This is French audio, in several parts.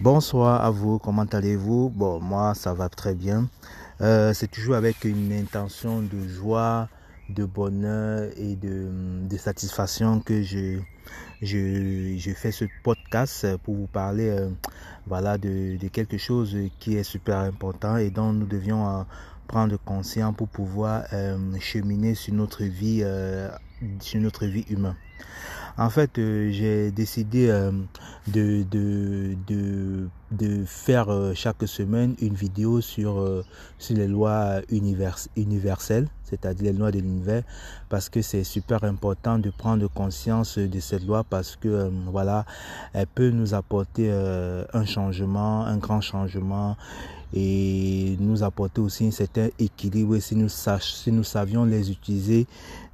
Bonsoir à vous, comment allez-vous? Bon, moi ça va très bien. Euh, c'est toujours avec une intention de joie, de bonheur et de, satisfaction que je, je, fais ce podcast pour vous parler euh, voilà, de, quelque chose qui est super important et dont nous devions euh, prendre conscience pour pouvoir cheminer sur notre vie, sur notre vie humaine. En fait, euh, j'ai décidé euh, de, de, de, de, faire euh, chaque semaine une vidéo sur, sur les lois univers, universelles, c'est-à-dire les lois de l'univers, parce que c'est super important de prendre conscience de cette loi parce que voilà, elle peut nous apporter un changement, un grand changement et nous apporter aussi un certain équilibre si nous, si nous savions les utiliser,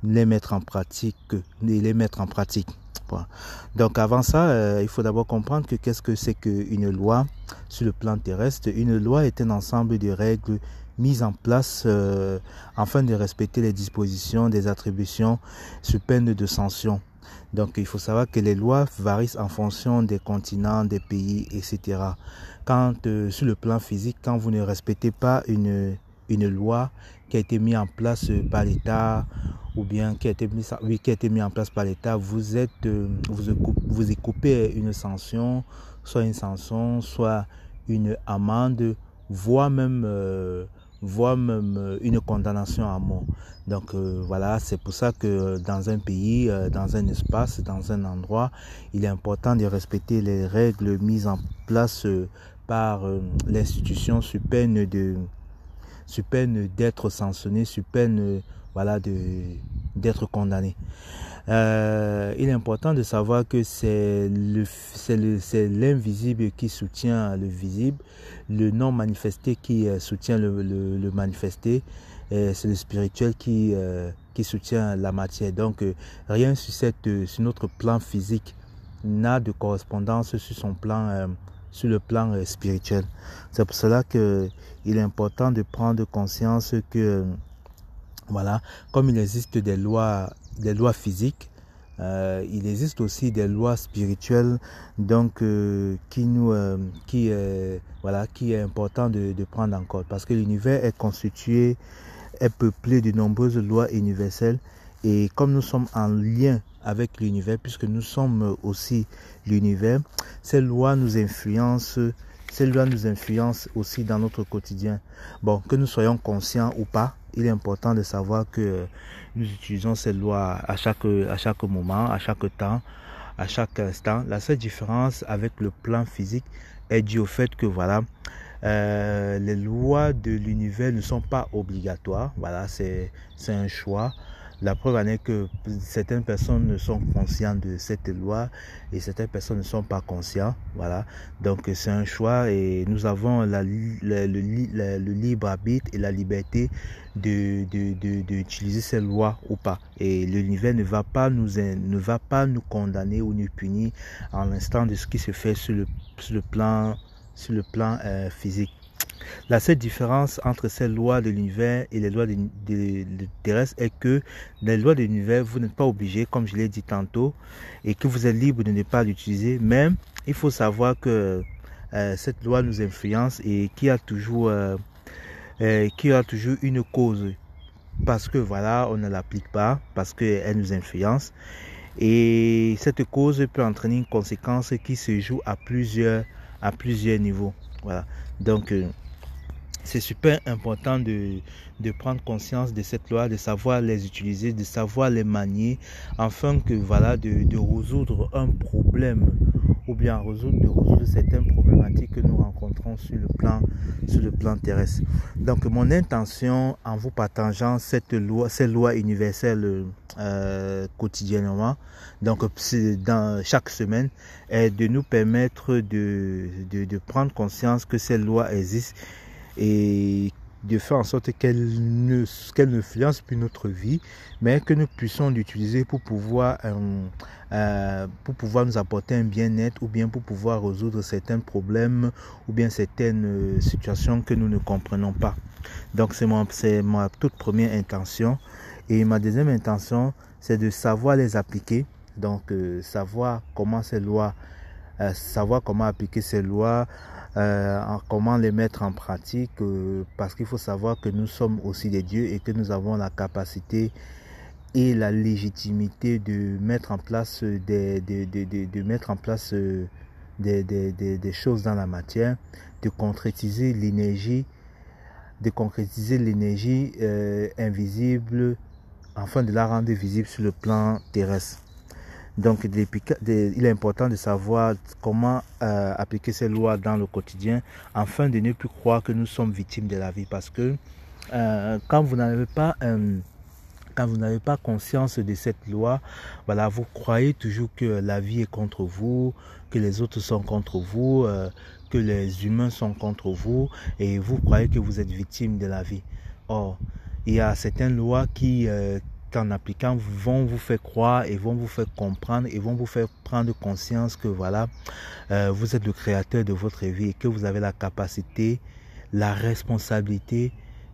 les mettre en pratique les mettre en pratique. Donc avant ça, euh, il faut d'abord comprendre que qu'est-ce que c'est qu'une loi sur le plan terrestre. Une loi est un ensemble de règles mises en place euh, afin de respecter les dispositions des attributions sous peine de sanction. Donc il faut savoir que les lois varient en fonction des continents, des pays, etc. Quand euh, sur le plan physique, quand vous ne respectez pas une, une loi qui a été mise en place par l'État ou bien qui a été mis, oui, qui a été mis en place par l'État, vous êtes, euh, vous, vous écoupez une sanction, soit une sanction, soit une amende, voire même, voire même euh, une condamnation à mort. Donc euh, voilà, c'est pour ça que dans un pays, euh, dans un espace, dans un endroit, il est important de respecter les règles mises en place par l'institution sous peine de d'être sanctionné, sous peine voilà de d'être condamné. Euh, il est important de savoir que c'est le c'est l'invisible qui soutient le visible, le non manifesté qui euh, soutient le, le, le manifesté, c'est le spirituel qui euh, qui soutient la matière. Donc rien sur cette sur notre plan physique n'a de correspondance sur son plan sur le plan spirituel. C'est pour cela que il est important de prendre conscience que voilà, comme il existe des lois, des lois physiques, euh, il existe aussi des lois spirituelles, donc euh, qui nous, euh, qui voilà, qui est important de, de prendre en compte, parce que l'univers est constitué, est peuplé de nombreuses lois universelles, et comme nous sommes en lien avec l'univers, puisque nous sommes aussi l'univers, ces lois nous influencent ces lois nous influencent aussi dans notre quotidien. Bon, que nous soyons conscients ou pas, il est important de savoir que nous utilisons ces lois à chaque, à chaque moment, à chaque temps, à chaque instant. La seule différence avec le plan physique est due au fait que voilà, euh, les lois de l'univers ne sont pas obligatoires. Voilà, c'est un choix. La preuve en est que certaines personnes sont conscientes de cette loi et certaines personnes ne sont pas conscientes. Voilà. Donc c'est un choix et nous avons le, libre arbitre et la liberté de d'utiliser de, de, ces lois ou pas. Et l'univers ne va pas nous ne condamner ou nous punir en l'instant de ce qui se fait sur le, sur le plan sur le plan euh, physique. La seule différence entre ces lois de l'univers et les lois de, de, est que les lois de l'univers, vous n'êtes pas obligé, comme je l'ai dit tantôt, et que vous êtes libre de ne pas l'utiliser. Mais il faut savoir que euh, cette loi nous influence et qui a toujours, euh, euh, a toujours une cause. Parce que voilà, on ne l'applique pas, parce qu'elle nous influence. Et cette cause peut entraîner une conséquence qui se joue à plusieurs, à plusieurs niveaux. Voilà. Donc, c'est super important de, de prendre conscience de cette loi, de savoir les utiliser, de savoir les manier, afin que voilà, de, de résoudre un problème ou bien résoudre, de résoudre certaines problématiques que nous rencontrons sur le plan, sur le plan terrestre. Donc, mon intention en vous partageant cette loi, ces lois universelles euh, quotidiennement, donc dans chaque semaine, est de nous permettre de, de, de prendre conscience que ces lois existent et de faire en sorte qu'elle ne, ne influence plus notre vie, mais que nous puissions l'utiliser pour pouvoir, euh, euh, pour pouvoir nous apporter un bien-être ou bien pour pouvoir résoudre certains problèmes ou bien certaines situations que nous ne comprenons pas. Donc c'est c'est ma toute première intention. Et ma deuxième intention, c'est de savoir les appliquer, donc euh, savoir comment ces lois savoir comment appliquer ces lois, comment les mettre en pratique, parce qu'il faut savoir que nous sommes aussi des dieux et que nous avons la capacité et la légitimité de mettre en place des, de, de, de, mettre en place des, des, choses dans la matière, de concrétiser l'énergie, de concrétiser l'énergie euh, invisible, afin de la rendre visible sur le plan terrestre. Donc il est important de savoir comment euh, appliquer ces lois dans le quotidien afin de ne plus croire que nous sommes victimes de la vie parce que euh, quand vous n'avez pas n'avez pas conscience de cette loi, voilà, vous croyez toujours que la vie est contre vous, que les autres sont contre vous, euh, que les humains sont contre vous, et vous croyez que vous êtes victime de la vie. Or, il y a certaines lois qui, euh, en appliquant, vont vous faire croire et vont vous faire comprendre et vont vous faire prendre conscience que voilà, euh, vous êtes le créateur de votre vie et que vous avez la capacité, la responsabilité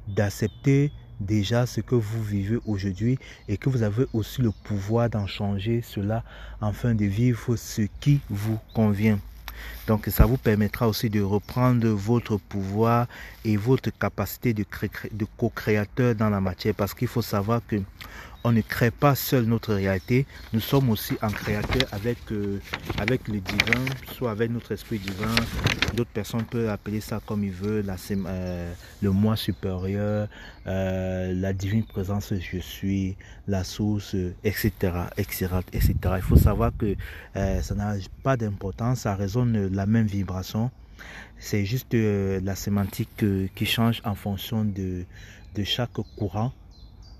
d'accepter déjà ce que vous vivez aujourd'hui et que vous avez aussi le pouvoir d'en changer cela afin de vivre ce qui vous convient. Donc ça vous permettra aussi de reprendre votre pouvoir et votre capacité de, co-créateur dans la matière. Parce qu'il faut savoir que on ne crée pas seul notre réalité, nous sommes aussi en créateur avec, euh, avec le divin, soit avec notre esprit divin. D'autres personnes peuvent appeler ça comme ils veulent, la, euh, le moi supérieur, euh, la divine présence je suis, la source, etc., etc., etc. Il faut savoir que ça n'a pas d'importance, ça résonne la même vibration. C'est juste la sémantique qui change en fonction de, de chaque courant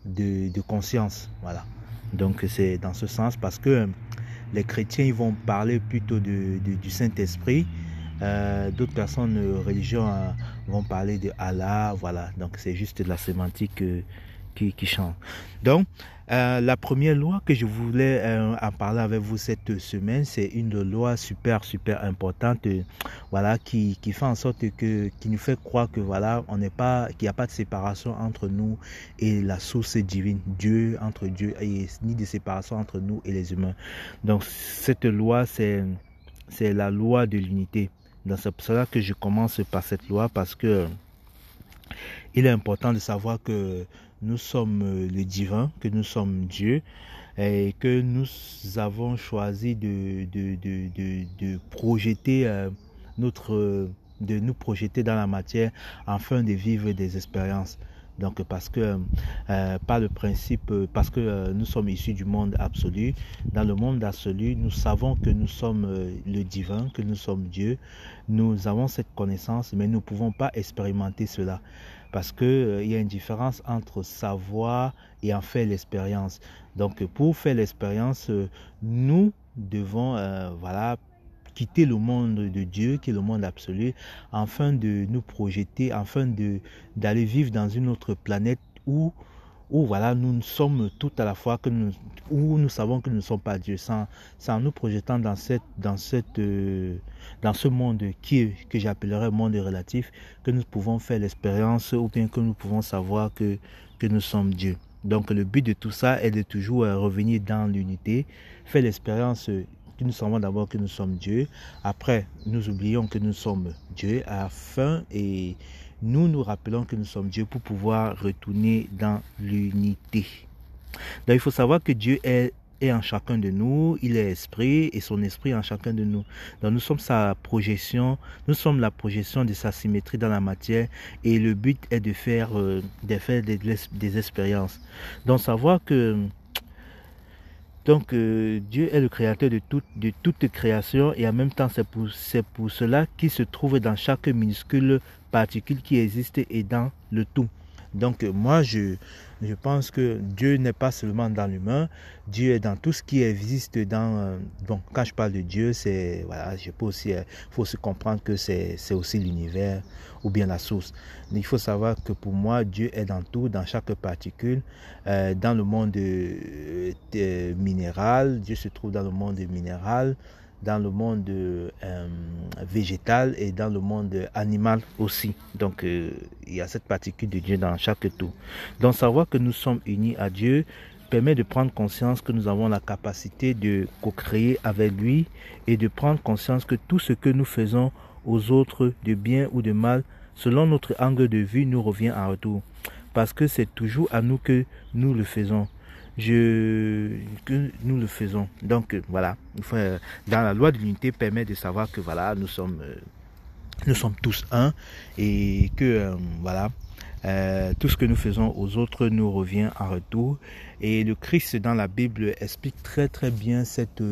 de, conscience. Voilà. Donc c'est dans ce sens parce que les chrétiens ils vont parler plutôt de, du Saint-Esprit. Euh, d'autres personnes religieuses euh, vont parler de Allah. Voilà. Donc c'est juste de la sémantique euh, qui. Donc euh, la première loi que je voulais euh, en parler avec vous cette semaine, c'est une loi super super importante, euh, voilà, qui, qui fait en sorte que, qui nous fait croire que voilà, on n'est pas, qu'il n'y a pas de séparation entre nous et la source divine, Dieu entre Dieu, et ni de séparation entre nous et les humains. Donc cette loi, c'est c'est la loi de l'unité. Donc c'est pour cela que je commence par cette loi parce que il est important de savoir que nous sommes euh, le divin, que nous sommes Dieu et que nous avons choisi de, de, de, de, projeter euh, notre de nous projeter dans la matière afin de vivre des expériences. Donc parce que euh, par le principe, parce que nous sommes issus du monde absolu, dans le monde absolu, nous savons que nous sommes le divin, que nous sommes Dieu. Nous avons cette connaissance, mais nous ne pouvons pas expérimenter cela parce qu'il euh, y a une différence entre savoir et en faire l'expérience. Donc pour faire l'expérience, euh, nous devons euh, quitter le monde de Dieu, qui est le monde absolu, afin de nous projeter, afin d'aller vivre dans une autre planète où où voilà, nous sommes tout à la fois que nous, où nous savons que nous ne sommes pas Dieu, sans, sans nous projetant dans cette, dans cette, euh, dans ce monde qui que j'appellerais monde relatif, que nous pouvons faire l'expérience ou bien que nous pouvons savoir que, que nous sommes Dieu. Donc le but de tout ça est de toujours revenir dans l'unité, faire l'expérience que nous savons d'abord que nous sommes Dieu. Après, nous oublions que nous sommes Dieu afin et nous nous rappelons que nous sommes Dieu pour pouvoir retourner dans l'unité. Donc il faut savoir que Dieu est, est, en chacun de nous, il est esprit et son esprit en chacun de nous. Donc nous sommes sa projection, nous sommes la projection de sa symétrie dans la matière et le but est de faire, euh, des, expériences. Donc savoir que donc euh, Dieu est le créateur de, de toute création et en même temps c'est pour, pour cela qu'il se trouve dans chaque minuscule qui existe et dans le tout. Donc moi, je, je pense que Dieu n'est pas seulement dans l'humain, Dieu est dans tout ce qui existe dans... Euh, bon, quand je parle de Dieu, c'est... Voilà, je peux aussi... Il euh, faut aussi comprendre que c'est aussi l'univers ou bien la source. il faut savoir que pour moi, Dieu est dans tout, dans chaque particule. Euh, dans le monde minéral, Dieu se trouve dans le monde minéral dans le monde euh, végétal et dans le monde animal aussi. Donc euh, il y a cette particule de Dieu dans chaque tout. Donc savoir que nous sommes unis à Dieu permet de prendre conscience que nous avons la capacité de co-créer avec lui et de prendre conscience que tout ce que nous faisons aux autres, de bien ou de mal, selon notre angle de vue, nous revient en retour. Parce que c'est toujours à nous que nous le faisons. Je, que nous le faisons. Donc voilà, dans la loi de l'unité permet de savoir que voilà, nous sommes, euh, nous sommes tous un et que euh, voilà, euh, tout ce que nous faisons aux autres nous revient en retour. Et le Christ dans la Bible explique très très bien cette,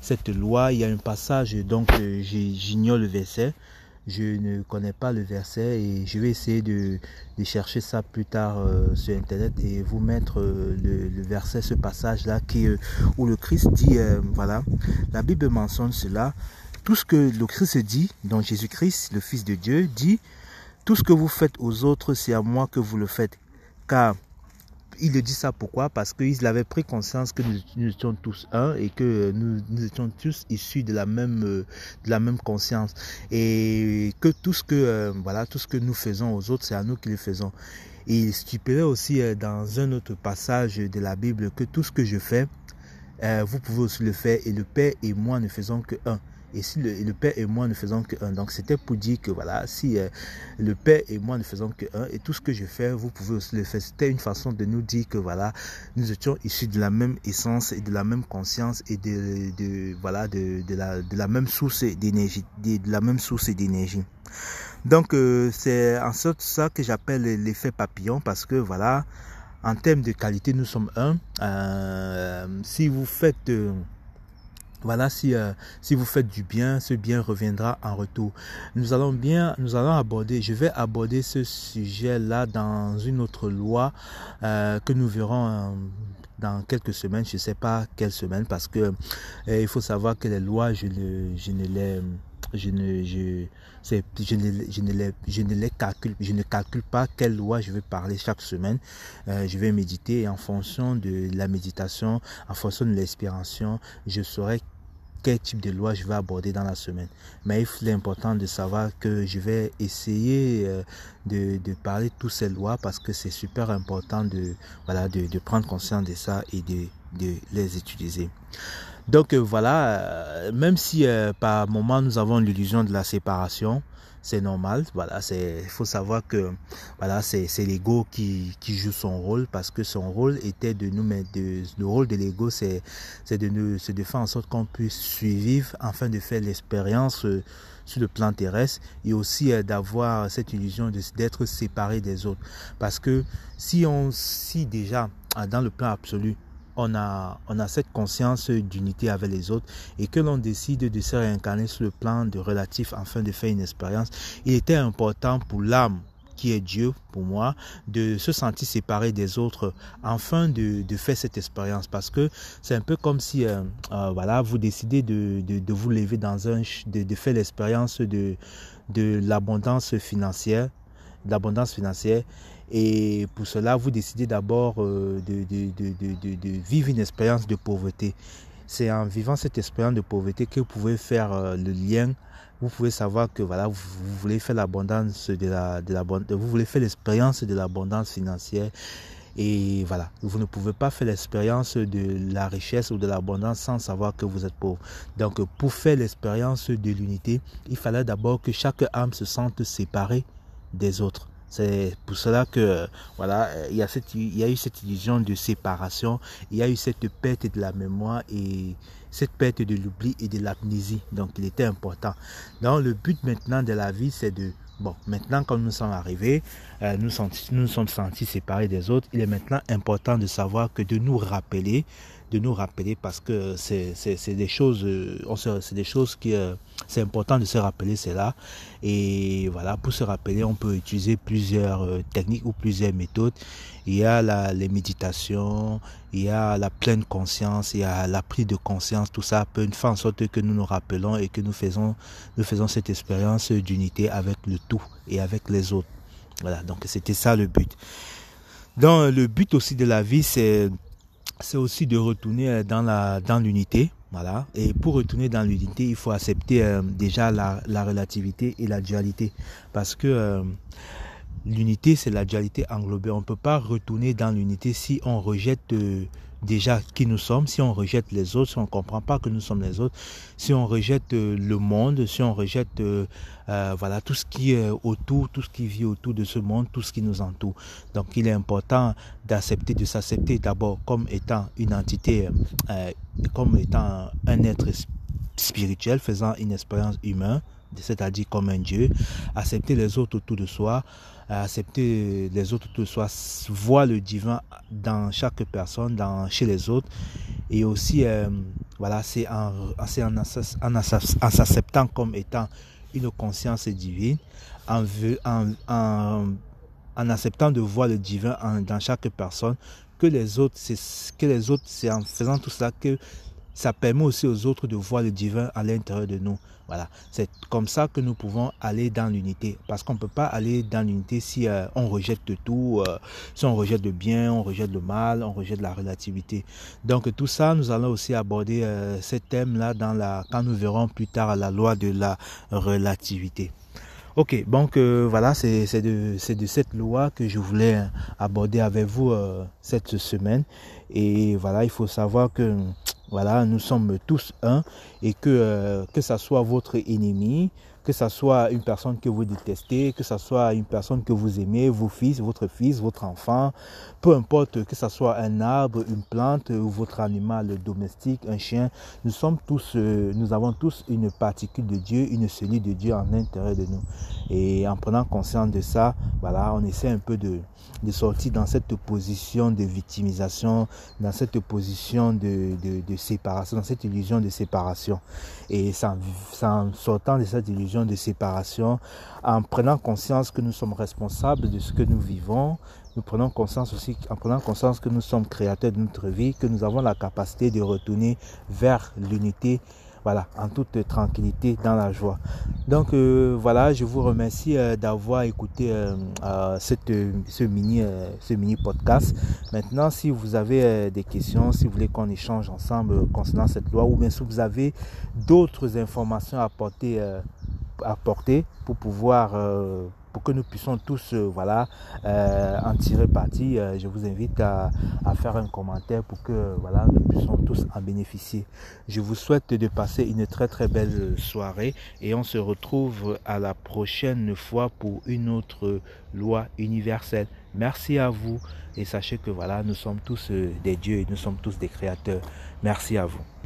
cette loi. Il y a un passage, donc j'ignore le verset. Je ne connais pas le verset et je vais essayer de, chercher ça plus tard euh, sur internet et vous mettre euh, le, verset, ce passage-là qui où le Christ dit, voilà, la Bible mentionne cela. Tout ce que le Christ dit, donc Jésus-Christ, le Fils de Dieu, dit, tout ce que vous faites aux autres, c'est à moi que vous le faites. Car il dit ça pourquoi? Parce qu'il avait pris conscience que nous, étions tous un et que nous, étions tous issus de la même de la même conscience et que tout ce que voilà tout ce que nous faisons aux autres, c'est à nous qui le faisons. Et il stipulait aussi dans un autre passage de la Bible que tout ce que je fais, vous pouvez aussi le faire et le Père et moi ne faisons que un. Et si le, Père et moi ne faisons que un. Donc c'était pour dire que voilà, si euh, le Père et moi ne faisons que un, et tout ce que je fais, vous pouvez aussi le faire. C'était une façon de nous dire que voilà, nous étions issus de la même essence et de la même conscience et de, voilà de, de, la, de la même source d'énergie, de, la même source d'énergie. Donc euh, c'est en sorte ça que j'appelle l'effet papillon parce que voilà, en termes de qualité, nous sommes un. Euh, si vous faites voilà, si, euh, si vous faites du bien, ce bien reviendra en retour. Nous allons bien, nous allons aborder, je vais aborder ce sujet-là dans une autre loi euh, que nous verrons euh, dans quelques semaines. Je ne sais pas quelle semaine parce que il faut savoir que les lois, je, je ne les je ne, je, je ne, je ne, les, je ne les calcule, je ne calcule pas quelle loi je vais parler chaque semaine. Euh, je vais méditer et en fonction de la méditation, en fonction de l'inspiration, je saurai quel type de loi je vais aborder dans la semaine. Mais il est important de savoir que je vais essayer euh, de, de parler toutes ces lois parce que c'est super important de, voilà, de, de, prendre conscience de ça et de, de les utiliser. Donc euh, voilà, euh, même si par moment nous avons l'illusion de la séparation, c'est normal. Voilà, c'est, faut savoir que voilà, c'est, l'ego qui, joue son rôle parce que son rôle était de nous mettre, le rôle de l'ego, c'est, de nous, c'est de faire en sorte qu'on puisse suivre afin de faire l'expérience euh, sur le plan terrestre et aussi euh, d'avoir cette illusion d'être séparé des autres. Parce que si on, si déjà, dans le plan absolu, on a, on a cette conscience d'unité avec les autres et que l'on décide de se réincarner sur le plan de relatif afin de faire une expérience, il était important pour l'âme qui est Dieu pour moi, de se sentir séparé des autres afin de, de faire cette expérience. Parce que c'est un peu comme si euh, euh, voilà, vous décidez de, de, de, vous lever dans un... de, de faire l'expérience de, de l'abondance financière, l'abondance financière et pour cela, vous décidez d'abord euh, de, de, de, de, vivre une expérience de pauvreté. C'est en vivant cette expérience de pauvreté que vous pouvez faire euh, le lien. Vous pouvez savoir que voilà, vous, voulez faire l'abondance de la, de la, vous voulez faire l'expérience de l'abondance financière. Et voilà, vous ne pouvez pas faire l'expérience de la richesse ou de l'abondance sans savoir que vous êtes pauvre. Donc, pour faire l'expérience de l'unité, il fallait d'abord que chaque âme se sente séparée des autres. C'est pour cela que voilà, il y, a cette, il y a eu cette illusion de séparation, il y a eu cette perte de la mémoire et cette perte de l'oubli et de l'amnésie. Donc il était important. Donc le but maintenant de la vie, c'est de Bon, maintenant, quand nous sommes arrivés, euh, nous, nous sommes sentis séparés des autres. Il est maintenant important de savoir que de nous rappeler de nous rappeler parce que c'est des choses, euh, c'est des choses qui, euh, c'est important de se rappeler cela. Et voilà, pour se rappeler, on peut utiliser plusieurs techniques ou plusieurs méthodes. Il y a la, les méditations, il y a la pleine conscience, il y a la prise de conscience. Tout ça peut faire en sorte que nous nous rappelons et que nous faisons, nous faisons cette expérience d'unité avec le tout et avec les autres. Voilà, donc c'était ça le but. Donc le but aussi de la vie, c'est c'est aussi de retourner euh, dans la dans l'unité. Voilà. Et pour retourner dans l'unité, il faut accepter euh, déjà la, la, relativité et la dualité. Parce que euh, l'unité, c'est la dualité englobée. On ne peut pas retourner dans l'unité si on rejette déjà qui nous sommes, si on rejette les autres, si on ne comprend pas que nous sommes les autres, si on rejette euh, le monde, si on rejette euh, euh, voilà tout ce qui est autour, tout ce qui vit autour de ce monde, tout ce qui nous entoure. Donc il est important d'accepter, de s'accepter d'abord comme étant une entité, comme étant un être spirituel faisant une expérience humaine c'est-à-dire comme un Dieu, accepter les autres autour de soi, accepter les autres autour de soi, voir le divin dans chaque personne, dans, chez les autres, et aussi, euh, voilà, c'est en, en, s'acceptant comme étant une conscience divine, en, acceptant de voir le divin dans chaque personne, que les autres, c'est que les autres, c'est en faisant tout cela que ça permet aussi aux autres de voir le divin à l'intérieur de nous. Voilà, c'est comme ça que nous pouvons aller dans l'unité. Parce qu'on ne peut pas aller dans l'unité si euh, on rejette tout, euh, si on rejette le bien, on rejette le mal, on rejette la relativité. Donc tout ça, nous allons aussi aborder euh, ce thème-là dans la, quand nous verrons plus tard la loi de la relativité. Ok, donc voilà, c'est de, de, cette loi que je voulais aborder avec vous cette semaine. Et voilà, il faut savoir que voilà, nous sommes tous un et que, euh, que ça soit votre ennemi, que ce soit une personne que vous détestez, que ce soit une personne que vous aimez, vos fils, votre fils, votre enfant, peu importe que ce soit un arbre, une plante ou votre animal domestique, un chien, nous sommes tous, euh, nous avons tous une particule de Dieu, une cellule de Dieu en l'intérieur de nous. Et en prenant conscience de ça, voilà, on essaie un peu de, de sortir dans cette position de victimisation, dans cette position de, de, séparation, dans cette illusion de séparation. Et sans sortant de cette illusion de séparation, en prenant conscience que nous sommes responsables de ce que nous vivons, nous prenons conscience aussi, en prenant conscience que nous sommes créateurs de notre vie, que nous avons la capacité de retourner vers l'unité voilà, en toute tranquillité, dans la joie. Donc euh, voilà, je vous remercie euh, d'avoir écouté euh, cette, ce, mini, ce mini podcast. Maintenant, si vous avez des questions, si vous voulez qu'on échange ensemble concernant cette loi, ou bien si vous avez d'autres informations à apporter apporter pour pouvoir euh, pour que nous puissions tous euh, voilà euh, en tirer parti. Je vous invite à, faire un commentaire pour que voilà nous puissions tous en bénéficier. Je vous souhaite de passer une très très belle soirée et on se retrouve à la prochaine fois pour une autre loi universelle. Merci à vous et sachez que voilà nous sommes tous des dieux et nous sommes tous des créateurs. Merci à vous